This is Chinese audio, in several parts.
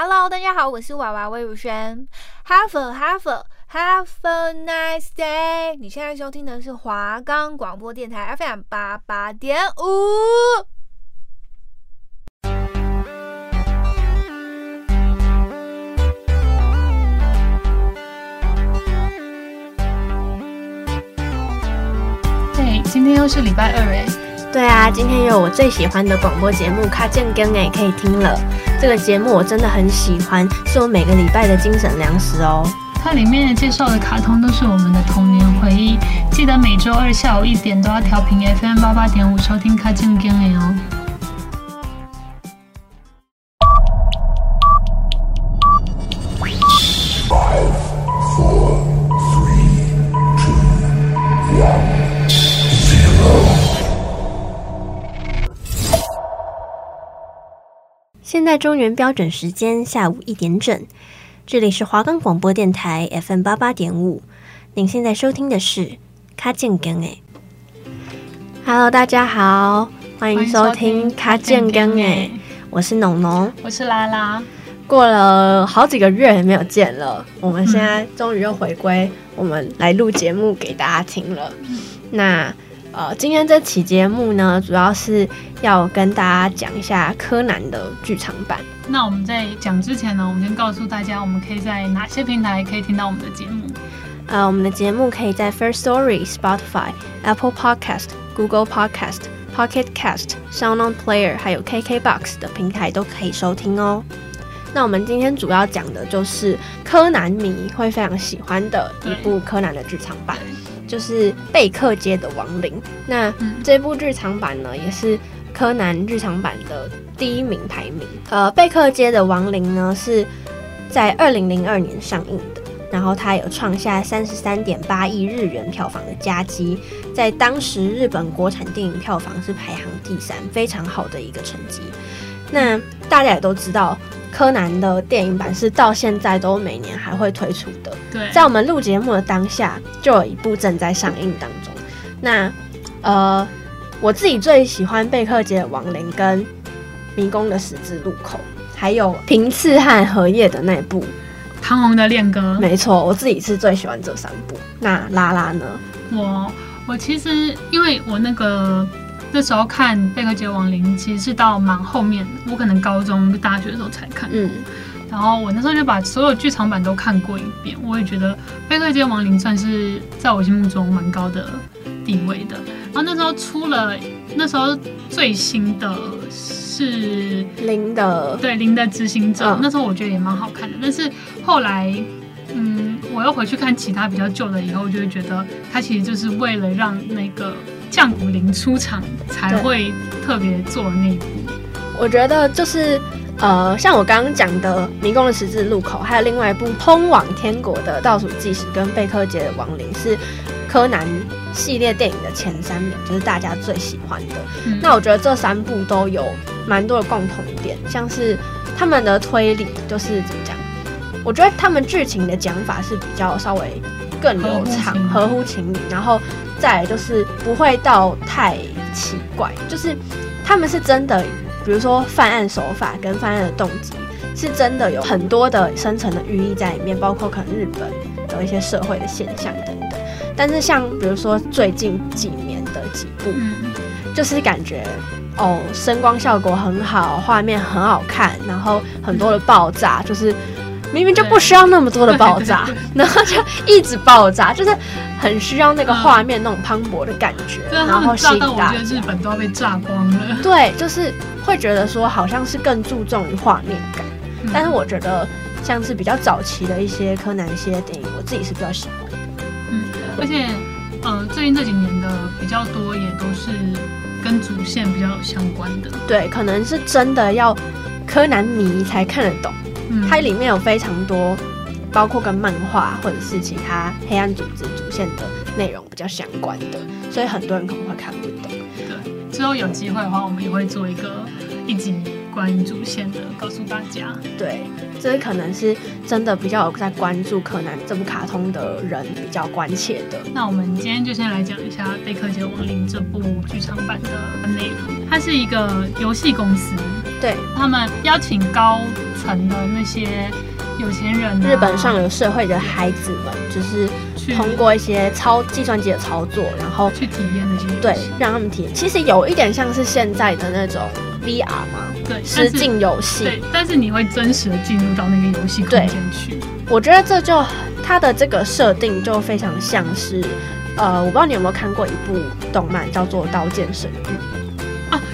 Hello，大家好，我是娃娃魏如萱。Have a have a have a nice day。你现在收听的是华冈广播电台 FM 八八点五。对，今天又是礼拜二诶。对啊，今天又有我最喜欢的广播节目《卡健更》诶，可以听了。这个节目我真的很喜欢，是我每个礼拜的精神粮食哦。它里面介绍的卡通都是我们的童年回忆，记得每周二下午一点都要调频 FM 八八点五收听《卡健更》哦。在中原标准时间下午一点整，这里是华冈广播电台 FM 八八点五。您现在收听的是《卡健更》诶，Hello，大家好，欢迎收听《卡健更》诶，我是农农，我是拉拉。过了好几个月没有见了，我们现在终于又回归，我们来录节目给大家听了。嗯、那。呃，今天这期节目呢，主要是要跟大家讲一下柯南的剧场版。那我们在讲之前呢，我们先告诉大家，我们可以在哪些平台可以听到我们的节目？呃，我们的节目可以在 First Story、Spotify、Apple Podcast、Google Podcast、Pocket Cast、Sound On Player，还有 KKBox 的平台都可以收听哦。那我们今天主要讲的就是柯南迷会非常喜欢的一部柯南的剧场版。就是贝克街的亡灵。那这部剧场版呢，也是柯南剧场版的第一名排名。呃，贝克街的亡灵呢是在二零零二年上映的，然后它有创下三十三点八亿日元票房的佳绩，在当时日本国产电影票房是排行第三，非常好的一个成绩。那大家也都知道。柯南的电影版是到现在都每年还会推出的。对，在我们录节目的当下，就有一部正在上映当中。那呃，我自己最喜欢贝克街的亡灵跟迷宫的十字路口，还有平次和荷叶的那部唐红的恋歌。没错，我自己是最喜欢这三部。那拉拉呢？我我其实因为我那个。那时候看《贝克街亡灵》其实是到蛮后面的，我可能高中、大学的时候才看。嗯，然后我那时候就把所有剧场版都看过一遍，我也觉得《贝克街亡灵》算是在我心目中蛮高的地位的。然后那时候出了，那时候最新的是零的，对零的执行者，嗯，那时候我觉得也蛮好看的。但是后来，嗯，我又回去看其他比较旧的以后，就会觉得它其实就是为了让那个。降谷零出场才会特别做的那一部，我觉得就是呃，像我刚刚讲的《迷宫的十字路口》，还有另外一部《通往天国的倒数计时》跟《贝克街的亡灵》，是柯南系列电影的前三名，就是大家最喜欢的。嗯、那我觉得这三部都有蛮多的共同点，像是他们的推理，就是怎么讲？我觉得他们剧情的讲法是比较稍微更流畅、合乎情理，然后。再来就是不会到太奇怪，就是他们是真的，比如说犯案手法跟犯案的动机，是真的有很多的深层的寓意在里面，包括可能日本的一些社会的现象等等。但是像比如说最近几年的几部，就是感觉哦，声光效果很好，画面很好看，然后很多的爆炸，就是。明明就不需要那么多的爆炸，然后就一直爆炸，就是很需要那个画面那种磅礴的感觉，嗯、然后吸引大家。日本都要被炸光了。对，就是会觉得说好像是更注重于画面感，嗯，但是我觉得像是比较早期的一些柯南一些电影，我自己是比较喜欢。嗯，而且呃，最近这几年的比较多也都是跟主线比较相关的。对，可能是真的要柯南迷才看得懂。它里面有非常多，包括跟漫画或者是其他黑暗组织主线的内容比较相关的，所以很多人可能会看不懂。对，之后有机会的话，我们也会做一个一集关于主线的，告诉大家。对，这可能是真的比较有在关注柯南这部卡通的人比较关切的。那我们今天就先来讲一下《贝克街亡灵》这部剧场版的内容。它是一个游戏公司。对，他们邀请高层的那些有钱人、啊，日本上流社会的孩子们，就是通过一些操计算机的操作，然后去体验那些，对，让他们体验。其实有一点像是现在的那种 VR 嘛，对，实境游戏。对，但是你会真实的进入到那个游戏空间去。我觉得这就它的这个设定就非常像是，呃，我不知道你有没有看过一部动漫叫做《刀剑神域》。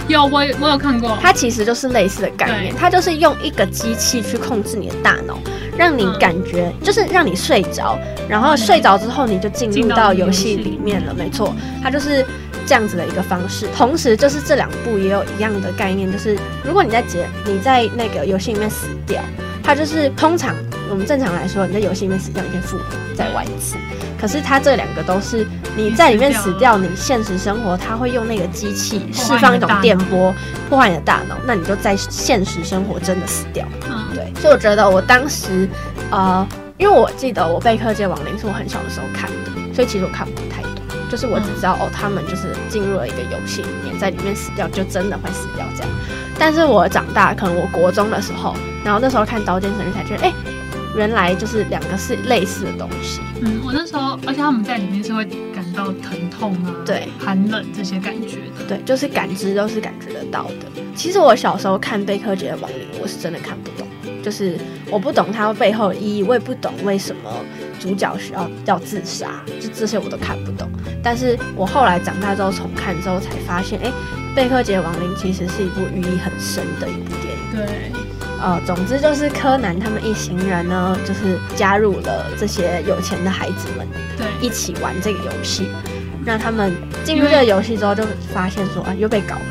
啊，有我我有看过，它其实就是类似的概念，它就是用一个机器去控制你的大脑，让你感觉、嗯、就是让你睡着，然后睡着之后你就进入到游戏里面了，没错，它就是这样子的一个方式。同时，就是这两部也有一样的概念，就是如果你在结你在那个游戏里面死掉，它就是通常我们正常来说你在游戏里面死掉，你可以复活再玩一次。可是它这两个都是你在里面死掉，你现实生活它会用那个机器释放一种电波破坏你的大脑，那你就在现实生活真的死掉。嗯，对。所以我觉得我当时，呃，因为我记得我《贝克街亡灵》是我很小的时候看的，所以其实我看不太懂。就是我只知道哦，他们就是进入了一个游戏里面，在里面死掉就真的会死掉这样。但是我长大，可能我国中的时候，然后那时候看《刀剑神域》才觉得，哎。原来就是两个是类似的东西。嗯，我那时候，而且他们在里面是会感到疼痛啊，对，寒冷这些感觉的。对，就是感知都是感觉得到的。其实我小时候看贝克街的亡灵，我是真的看不懂，就是我不懂它背后的意义，我也不懂为什么主角需要要自杀，就这些我都看不懂。但是我后来长大之后重看之后才发现，哎，贝克街的亡灵其实是一部寓意很深的一部电影。对。呃，总之就是柯南他们一行人呢，就是加入了这些有钱的孩子们，对，一起玩这个游戏。那他们进入这个游戏之后，就发现说啊，又被搞了，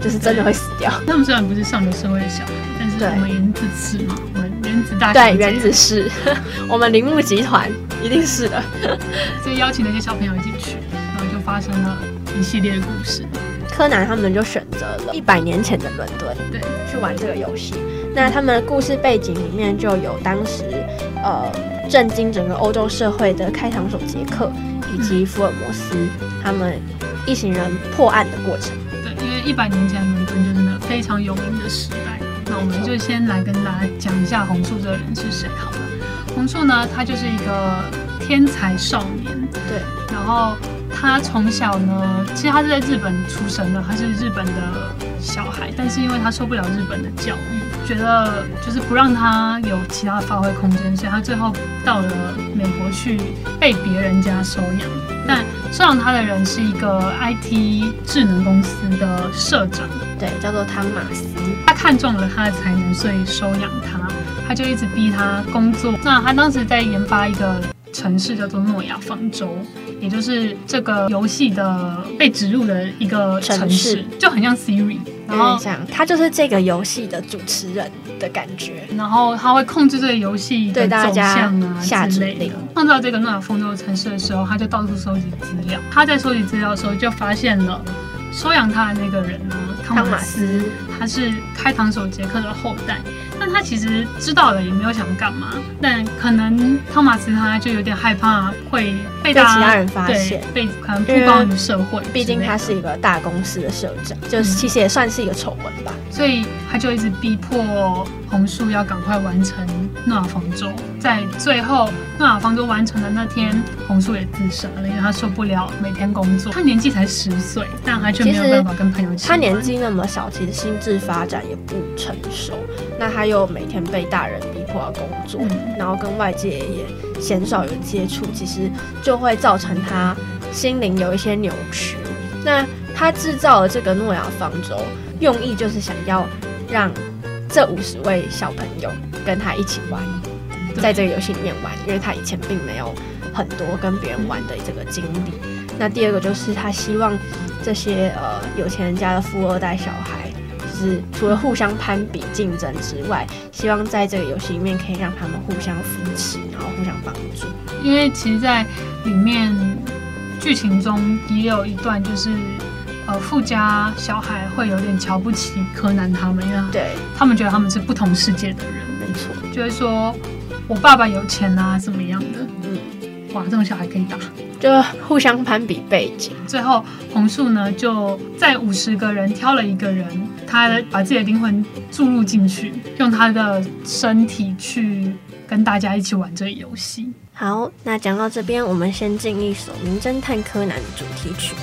就是真的会死掉。他们虽然不是上流社会的小孩，但是我们原子是嘛，我们原子大对原子是，我们铃木集团一定是的。所以邀请那些小朋友一起去，然后就发生了一系列的故事。柯南他们就选择了一百年前的伦敦，对，去玩这个游戏。那他们的故事背景里面就有当时，呃，震惊整个欧洲社会的开膛手杰克以及福尔摩斯他们一行人破案的过程。对，因为一百年前伦敦就是那个非常有名的时代。那我们就先来跟大家讲一下红树这个人是谁好了。红树呢，他就是一个天才少年。对，然后。他从小呢，其实他是在日本出生的，他是日本的小孩，但是因为他受不了日本的教育，觉得就是不让他有其他发挥空间，所以他最后到了美国去被别人家收养。但收养他的人是一个 IT 智能公司的社长，对，叫做汤马斯。他看中了他的才能，所以收养他，他就一直逼他工作。那他当时在研发一个城市，叫做诺亚方舟。也就是这个游戏的被植入的一个城市，城市就很像 Siri，然后像他就是这个游戏的主持人的感觉，然后他会控制这个游戏的走向啊下之类的。创造这个诺亚方舟城市的时候，他就到处收集资料。他在收集资料的时候，就发现了收养他的那个人呢，汤马斯，他是开膛手杰克的后代。但他其实知道了，也没有想干嘛。但可能汤马斯他就有点害怕会被，被其他人发现，被可能曝光于社会。毕竟他是一个大公司的社长，就是其实也算是一个丑闻吧。所以他就一直逼迫红树要赶快完成诺亚方舟。在最后诺亚方舟完成的那天，红树也自杀了，因为他受不了每天工作。他年纪才十岁，但他却没有办法跟朋友。他年纪那么小，其实心智发展也不成熟。那他又每天被大人逼迫要工作，嗯、然后跟外界也鲜少有接触，其实就会造成他心灵有一些扭曲。那他制造了这个诺亚方舟，用意就是想要让这五十位小朋友跟他一起玩，在这个游戏里面玩，因为他以前并没有很多跟别人玩的这个经历。那第二个就是他希望这些呃有钱人家的富二代小孩。就是除了互相攀比竞争之外，希望在这个游戏里面可以让他们互相扶持，然后互相帮助。因为其实，在里面剧情中也有一段，就是呃，富家小孩会有点瞧不起柯南他们，因为对他们觉得他们是不同世界的人，没错，就会说我爸爸有钱啊，怎么样的。嗯哇，这种小孩可以打，就互相攀比背景。最后红树呢，就在五十个人挑了一个人，他把自己的灵魂注入进去，用他的身体去跟大家一起玩这个游戏。好，那讲到这边，我们先进一首《名侦探柯南》的主题曲。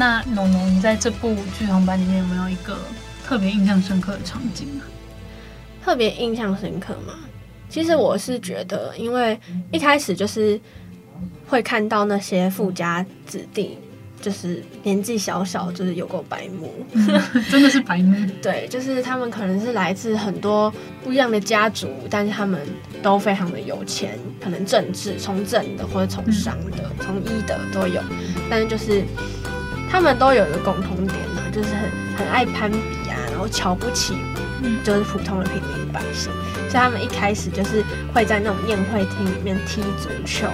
那农农，你在这部剧场版里面有没有一个特别印象深刻的场景啊？特别印象深刻吗？其实我是觉得，因为一开始就是会看到那些富家子弟，就是年纪小小，就是有够白目，嗯，真的是白目。对，就是他们可能是来自很多不一样的家族，但是他们都非常的有钱，可能政治从政的或者从商的、从、嗯、医的都有，但是就是。他们都有一个共同点呢，就是很很爱攀比啊，然后瞧不起，就是普通的平民百姓。所以他们一开始就是会在那种宴会厅里面踢足球，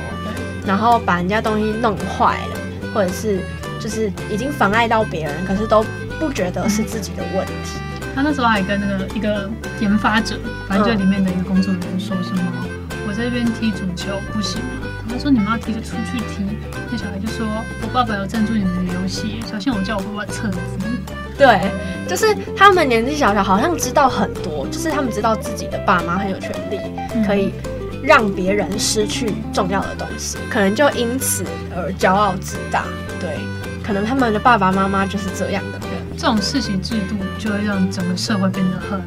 然后把人家东西弄坏了，或者是就是已经妨碍到别人，可是都不觉得是自己的问题。他那时候还跟那个一个研发者，反正就里面的一个工作人员说什么：“我在这边踢足球不行吗？”他说：“你们要踢就出去踢。”那小孩就说：“我爸爸有赞助你们的游戏，小心我叫我爸爸撤资。”对，就是他们年纪小小，好像知道很多，就是他们知道自己的爸妈很有权利，可以让别人失去重要的东西，可能就因此而骄傲自大。对，可能他们的爸爸妈妈就是这样的人。这种世袭制度就会让整个社会变得很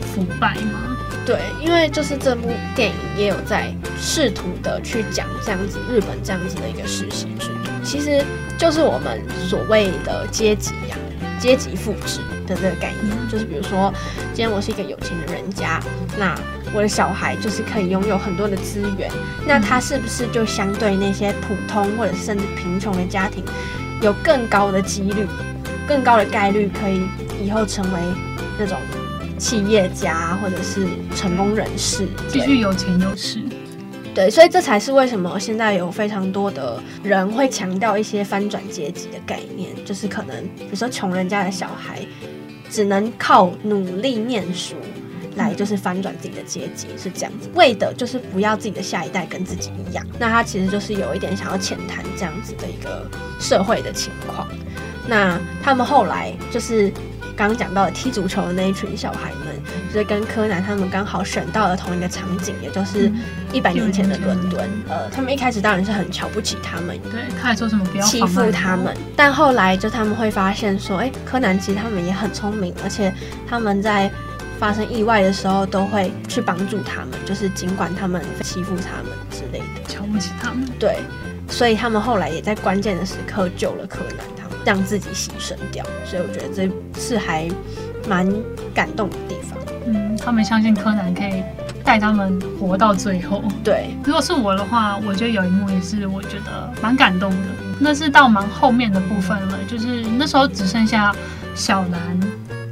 腐败吗？对，因为就是这部电影也有在试图的去讲这样子日本这样子的一个世袭制度，其实就是我们所谓的阶级呀、啊、阶级复制的这个概念。就是比如说，今天我是一个有钱的人家，那我的小孩就是可以拥有很多的资源，那他是不是就相对那些普通或者甚至贫穷的家庭，有更高的几率、更高的概率可以以后成为那种？企业家或者是成功人士，继续有钱有势。对，所以这才是为什么现在有非常多的人会强调一些翻转阶级的概念，就是可能比如说穷人家的小孩只能靠努力念书来就是翻转自己的阶级，是这样子，为的就是不要自己的下一代跟自己一样。那他其实就是有一点想要浅谈这样子的一个社会的情况。那他们后来就是。刚刚讲到的踢足球的那一群小孩们，就是跟柯南他们刚好选到了同一个场景，也就是一百年前的伦敦。呃，他们一开始当然是很瞧不起他们，对，他还说什么不要欺负他们。但后来就他们会发现说，哎，柯南其实他们也很聪明，而且他们在发生意外的时候都会去帮助他们，就是尽管他们欺负他们之类的，瞧不起他们。对，所以他们后来也在关键的时刻救了柯南。让自己牺牲掉，所以我觉得这是还蛮感动的地方。嗯，他们相信柯南可以带他们活到最后。对，如果是我的话，我觉得有一幕也是我觉得蛮感动的。那是到蛮后面的部分了，就是那时候只剩下小兰、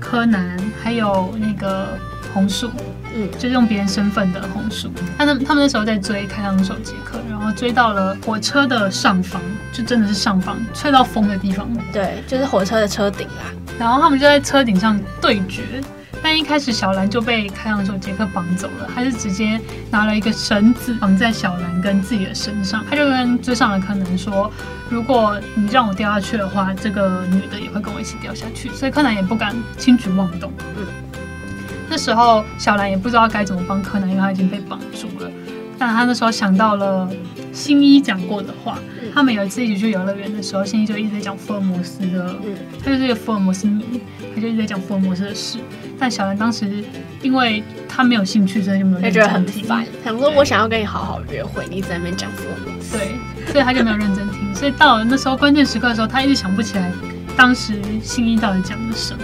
柯南还有那个红树。嗯，就是用别人身份的红薯，他们他们那时候在追开膛手杰克，然后追到了火车的上方，就真的是上方，吹到风的地方。对，就是火车的车顶啦。然后他们就在车顶上对决，但一开始小兰就被开膛手杰克绑走了，他是直接拿了一个绳子绑在小兰跟自己的身上，他就跟追上的柯南说：“如果你让我掉下去的话，这个女的也会跟我一起掉下去。”所以柯南也不敢轻举妄动。嗯。那时候小兰也不知道该怎么帮柯南，因为他已经被绑住了。但他那时候想到了新一讲过的话，嗯、他们有一次一起去游乐园的时候，新一就一直在讲福尔摩斯的，嗯、他就是一个福尔摩斯迷，他就一直在讲福尔摩斯的事。但小兰当时因为他没有兴趣，所以就没有认真听。他觉得很烦，想说我想要跟你好好约会，你一直在那边讲福尔摩斯，对，所以他就没有认真听。所以到了那时候关键时刻的时候，他一直想不起来当时新一到底讲了什么。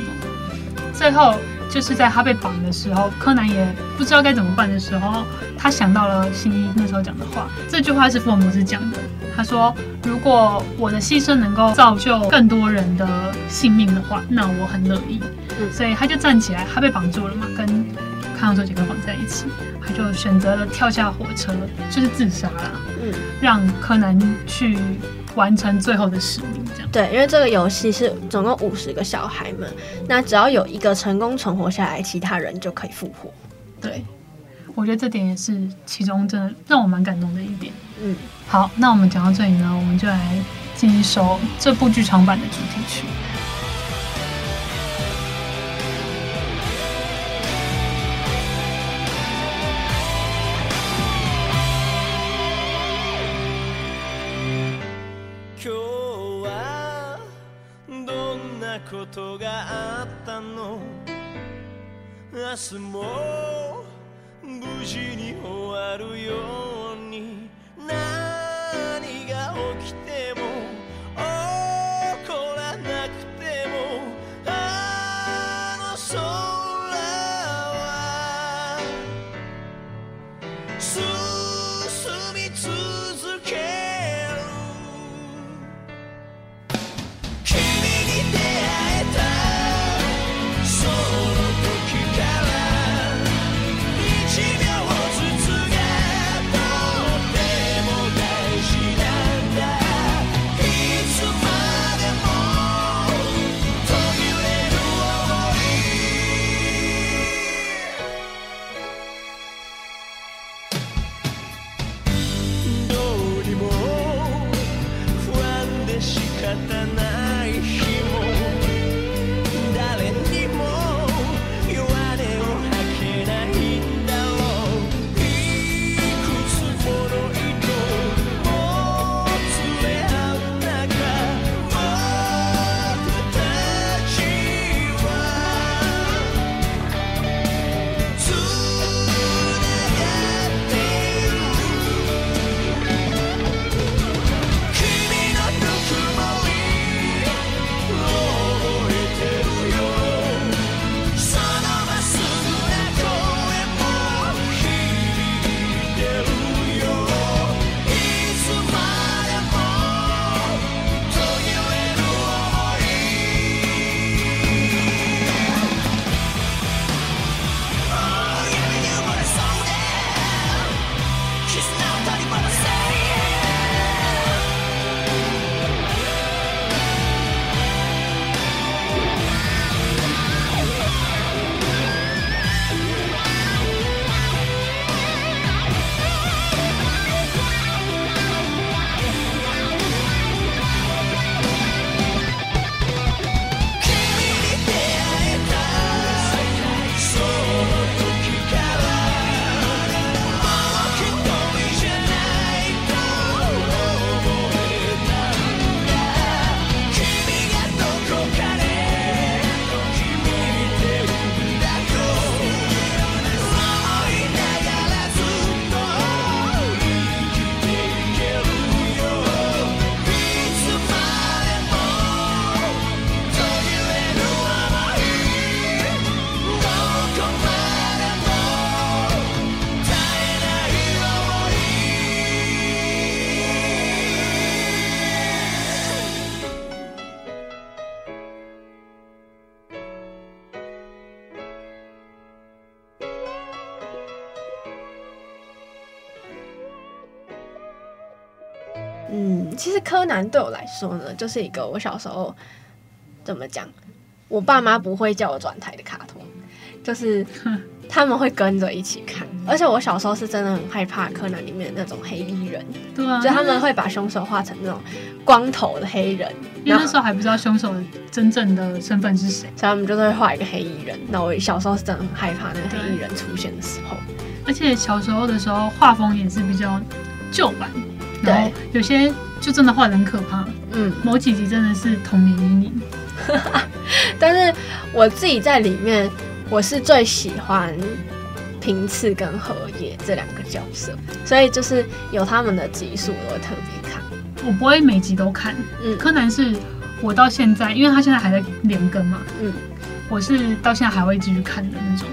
最后。就是在他被绑的时候，柯南也不知道该怎么办的时候，他想到了新一那时候讲的话。这句话是福尔摩斯讲的，他说：“如果我的牺牲能够造就更多人的性命的话，那我很乐意。”嗯，所以他就站起来，他被绑住了嘛，跟开膛手杰克绑在一起，他就选择了跳下火车，就是自杀了。嗯，让柯南去。完成最后的使命，这样对，因为这个游戏是总共五十个小孩们，那只要有一个成功存活下来，其他人就可以复活。对，我觉得这点也是其中真的让我蛮感动的一点。嗯，好，那我们讲到这里呢，我们就来进一首这部剧场版的主题曲。ことがあったの？明日も無事に終わるように。何が起きても柯南对我来说呢，就是一个我小时候怎么讲，我爸妈不会叫我转台的卡通，就是他们会跟着一起看。而且我小时候是真的很害怕柯南里面的那种黑衣人，对啊，就他们会把凶手画成那种光头的黑人，因为那时候还不知道凶手真正的身份是谁，所以他们就会画一个黑衣人。那我小时候是真的很害怕那个黑衣人出现的时候。而且小时候的时候画风也是比较旧版，然后有些就真的画得很可怕。嗯，某几集真的是童年阴影。但是我自己在里面，我是最喜欢。平次跟和野这两个角色，所以就是有他们的集数，我会特别看。我不会每集都看。嗯，柯南是我到现在，因为他现在还在连更嘛。嗯，我是到现在还会继续看的那种。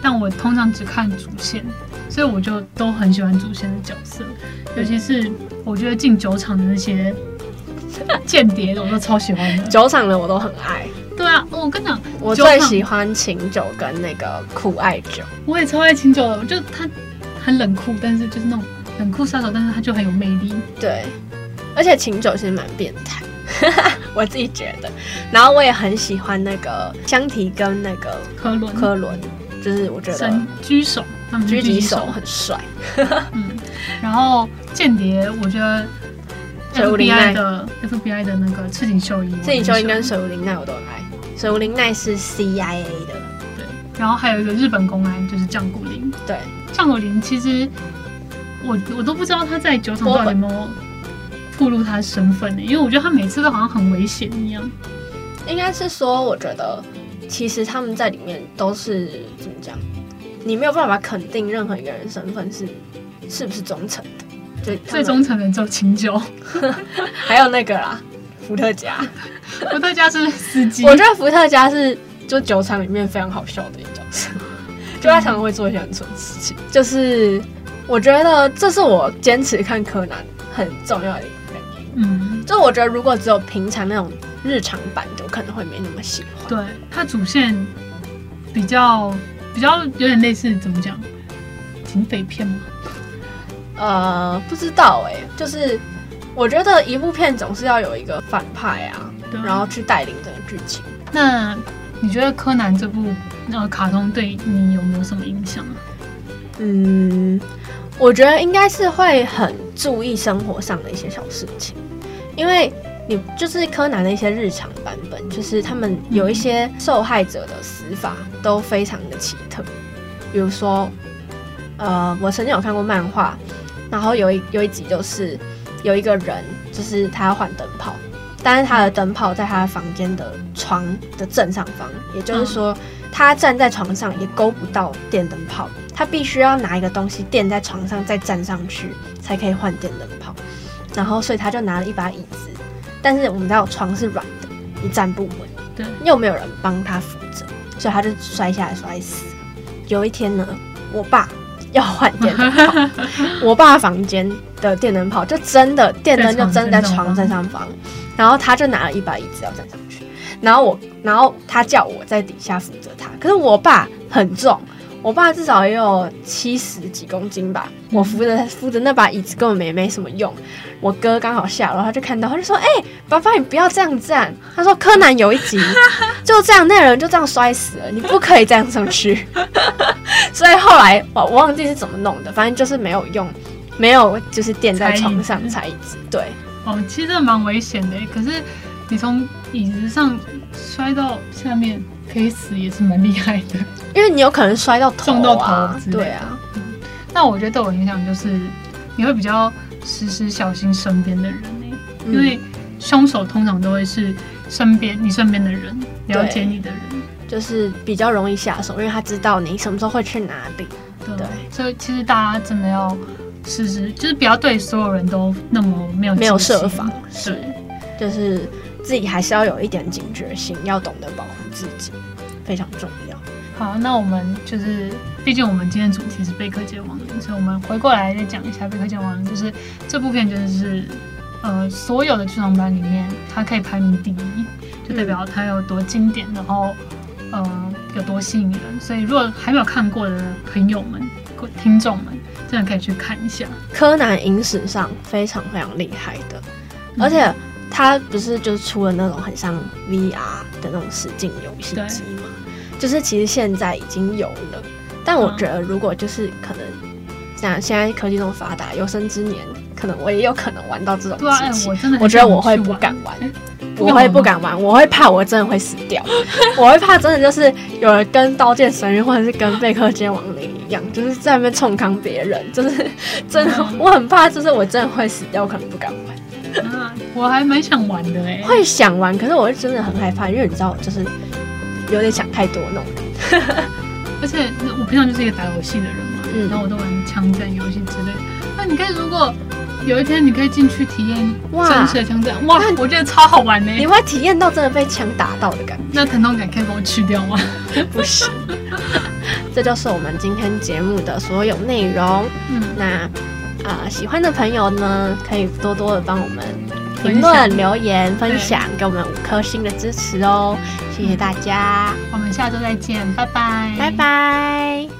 但我通常只看主线，所以我就都很喜欢主线的角色，尤其是我觉得进酒厂的那些间谍，我都超喜欢的。酒厂的我都很爱。对啊，我跟你讲，我最喜欢琴酒跟那个苦爱酒。我也超爱琴酒的，我就他很冷酷，但是就是那种冷酷杀手，但是他就很有魅力。对，而且琴酒其实蛮变态，我自己觉得。然后我也很喜欢那个香缇跟那个科伦，科伦就是我觉得神狙手，他们狙击手很帅。嗯，然后间谍，我觉得。水无林奈的 FBI 的那个赤井秀一，赤井秀一跟水无林奈我都很爱。水无林奈是 CIA 的，对。然后还有一个日本公安，就是降谷零。对，降谷零其实我我都不知道他在酒厂到底有没有暴露他的身份呢？因为我觉得他每次都好像很危险一样。应该是说，我觉得其实他们在里面都是怎么讲？你没有办法肯定任何一个人身份是是不是忠诚的。最 最忠诚的只有琴酒，还有那个啦，伏特加。伏特加是司机。我觉得伏特加是就酒厂里面非常好笑的一个角色，就他常常会做一些很蠢的事情。就是我觉得这是我坚持看柯南很重要的一个原因。嗯，就我觉得如果只有平常那种日常版的，我可能会没那么喜欢。对，它主线比较比较有点类似怎么讲，警匪片吗？呃，不知道哎、欸，就是我觉得一部片总是要有一个反派啊，对然后去带领这个剧情。那你觉得柯南这部那个卡通对你有没有什么影响啊？嗯，我觉得应该是会很注意生活上的一些小事情，因为你就是柯南的一些日常版本，就是他们有一些受害者的死法都非常的奇特，比如说，呃，我曾经有看过漫画。然后有一有一集就是有一个人，就是他要换灯泡，但是他的灯泡在他房间的床的正上方，也就是说他站在床上也勾不到电灯泡，他必须要拿一个东西垫在床上再站上去才可以换电灯泡。然后所以他就拿了一把椅子，但是我们知道床是软的，你站不稳，对，又没有人帮他扶着，所以他就摔下来摔死。有一天呢，我爸。要换电灯泡，我爸房间的电灯泡就真的电灯就真的在床正上方，然后他就拿了一把椅子要站上去，然后我，然后他叫我在底下扶着他，可是我爸很重，我爸至少也有七十几公斤吧，我扶着扶着那把椅子根本没没什么用。我哥刚好下楼，他就看到，他就说：“哎、欸，爸爸，你不要这样站。”他说：“柯南有一集 就这样，那人就这样摔死了，你不可以这样上去。”所以后来我我忘记是怎么弄的，反正就是没有用，没有就是垫在床上踩椅子。对，哦，其实蛮危险的，可是你从椅子上摔到下面可以死，也是蛮厉害的，因为你有可能摔到头、啊、撞到头之类的。对啊，嗯，那我觉得对我影响就是你会比较。时时小心身边的人呢，因为凶手通常都会是身边你身边的人，了解你的人，就是比较容易下手，因为他知道你什么时候会去哪里。对，对，所以其实大家真的要时时，就是不要对所有人都那么没有没有设防，是，就是自己还是要有一点警觉性，要懂得保护自己，非常重要。好，那我们就是，毕竟我们今天主题是贝克街亡灵，所以我们回过来再讲一下贝克街亡灵。就是这部片，就是呃，所有的剧场版里面，它可以排名第一，就代表它有多经典，然后呃，有多吸引人。所以如果还没有看过的朋友们、听众们，真的可以去看一下。柯南影史上非常非常厉害的，而且它不是就是出了那种很像 VR 的那种实境游戏机吗？就是其实现在已经有了，但我觉得如果就是可能像现在科技这么发达，有生之年可能我也有可能玩到这种机器。我真的我觉得我会不敢玩。我会不敢玩，我会怕我真的会死掉，我会怕真的就是有人跟《刀剑神域》或者是跟《贝克街亡灵》一样，就是在那边冲康别人，就是真的，我很怕，就是我真的会死掉，我可能不敢玩。啊，我还蛮想玩的哎，会想玩，可是我是真的很害怕，因为你知道，就是有点想太多那种人。而且我平常就是一个打游戏的人嘛，嗯，然后我都玩枪战游戏之类。那你看，如果有一天你可以进去体验真实的枪战，哇，我觉得超好玩呢！你会体验到真的被枪打到的感觉。那疼痛感可以帮我去掉吗？不行。这就是我们今天节目的所有内容。嗯，那啊、呃，喜欢的朋友呢，可以多多的帮我们评论、留言、分享，给我们五颗星的支持哦。谢谢大家，我们下周再见，拜拜，拜拜。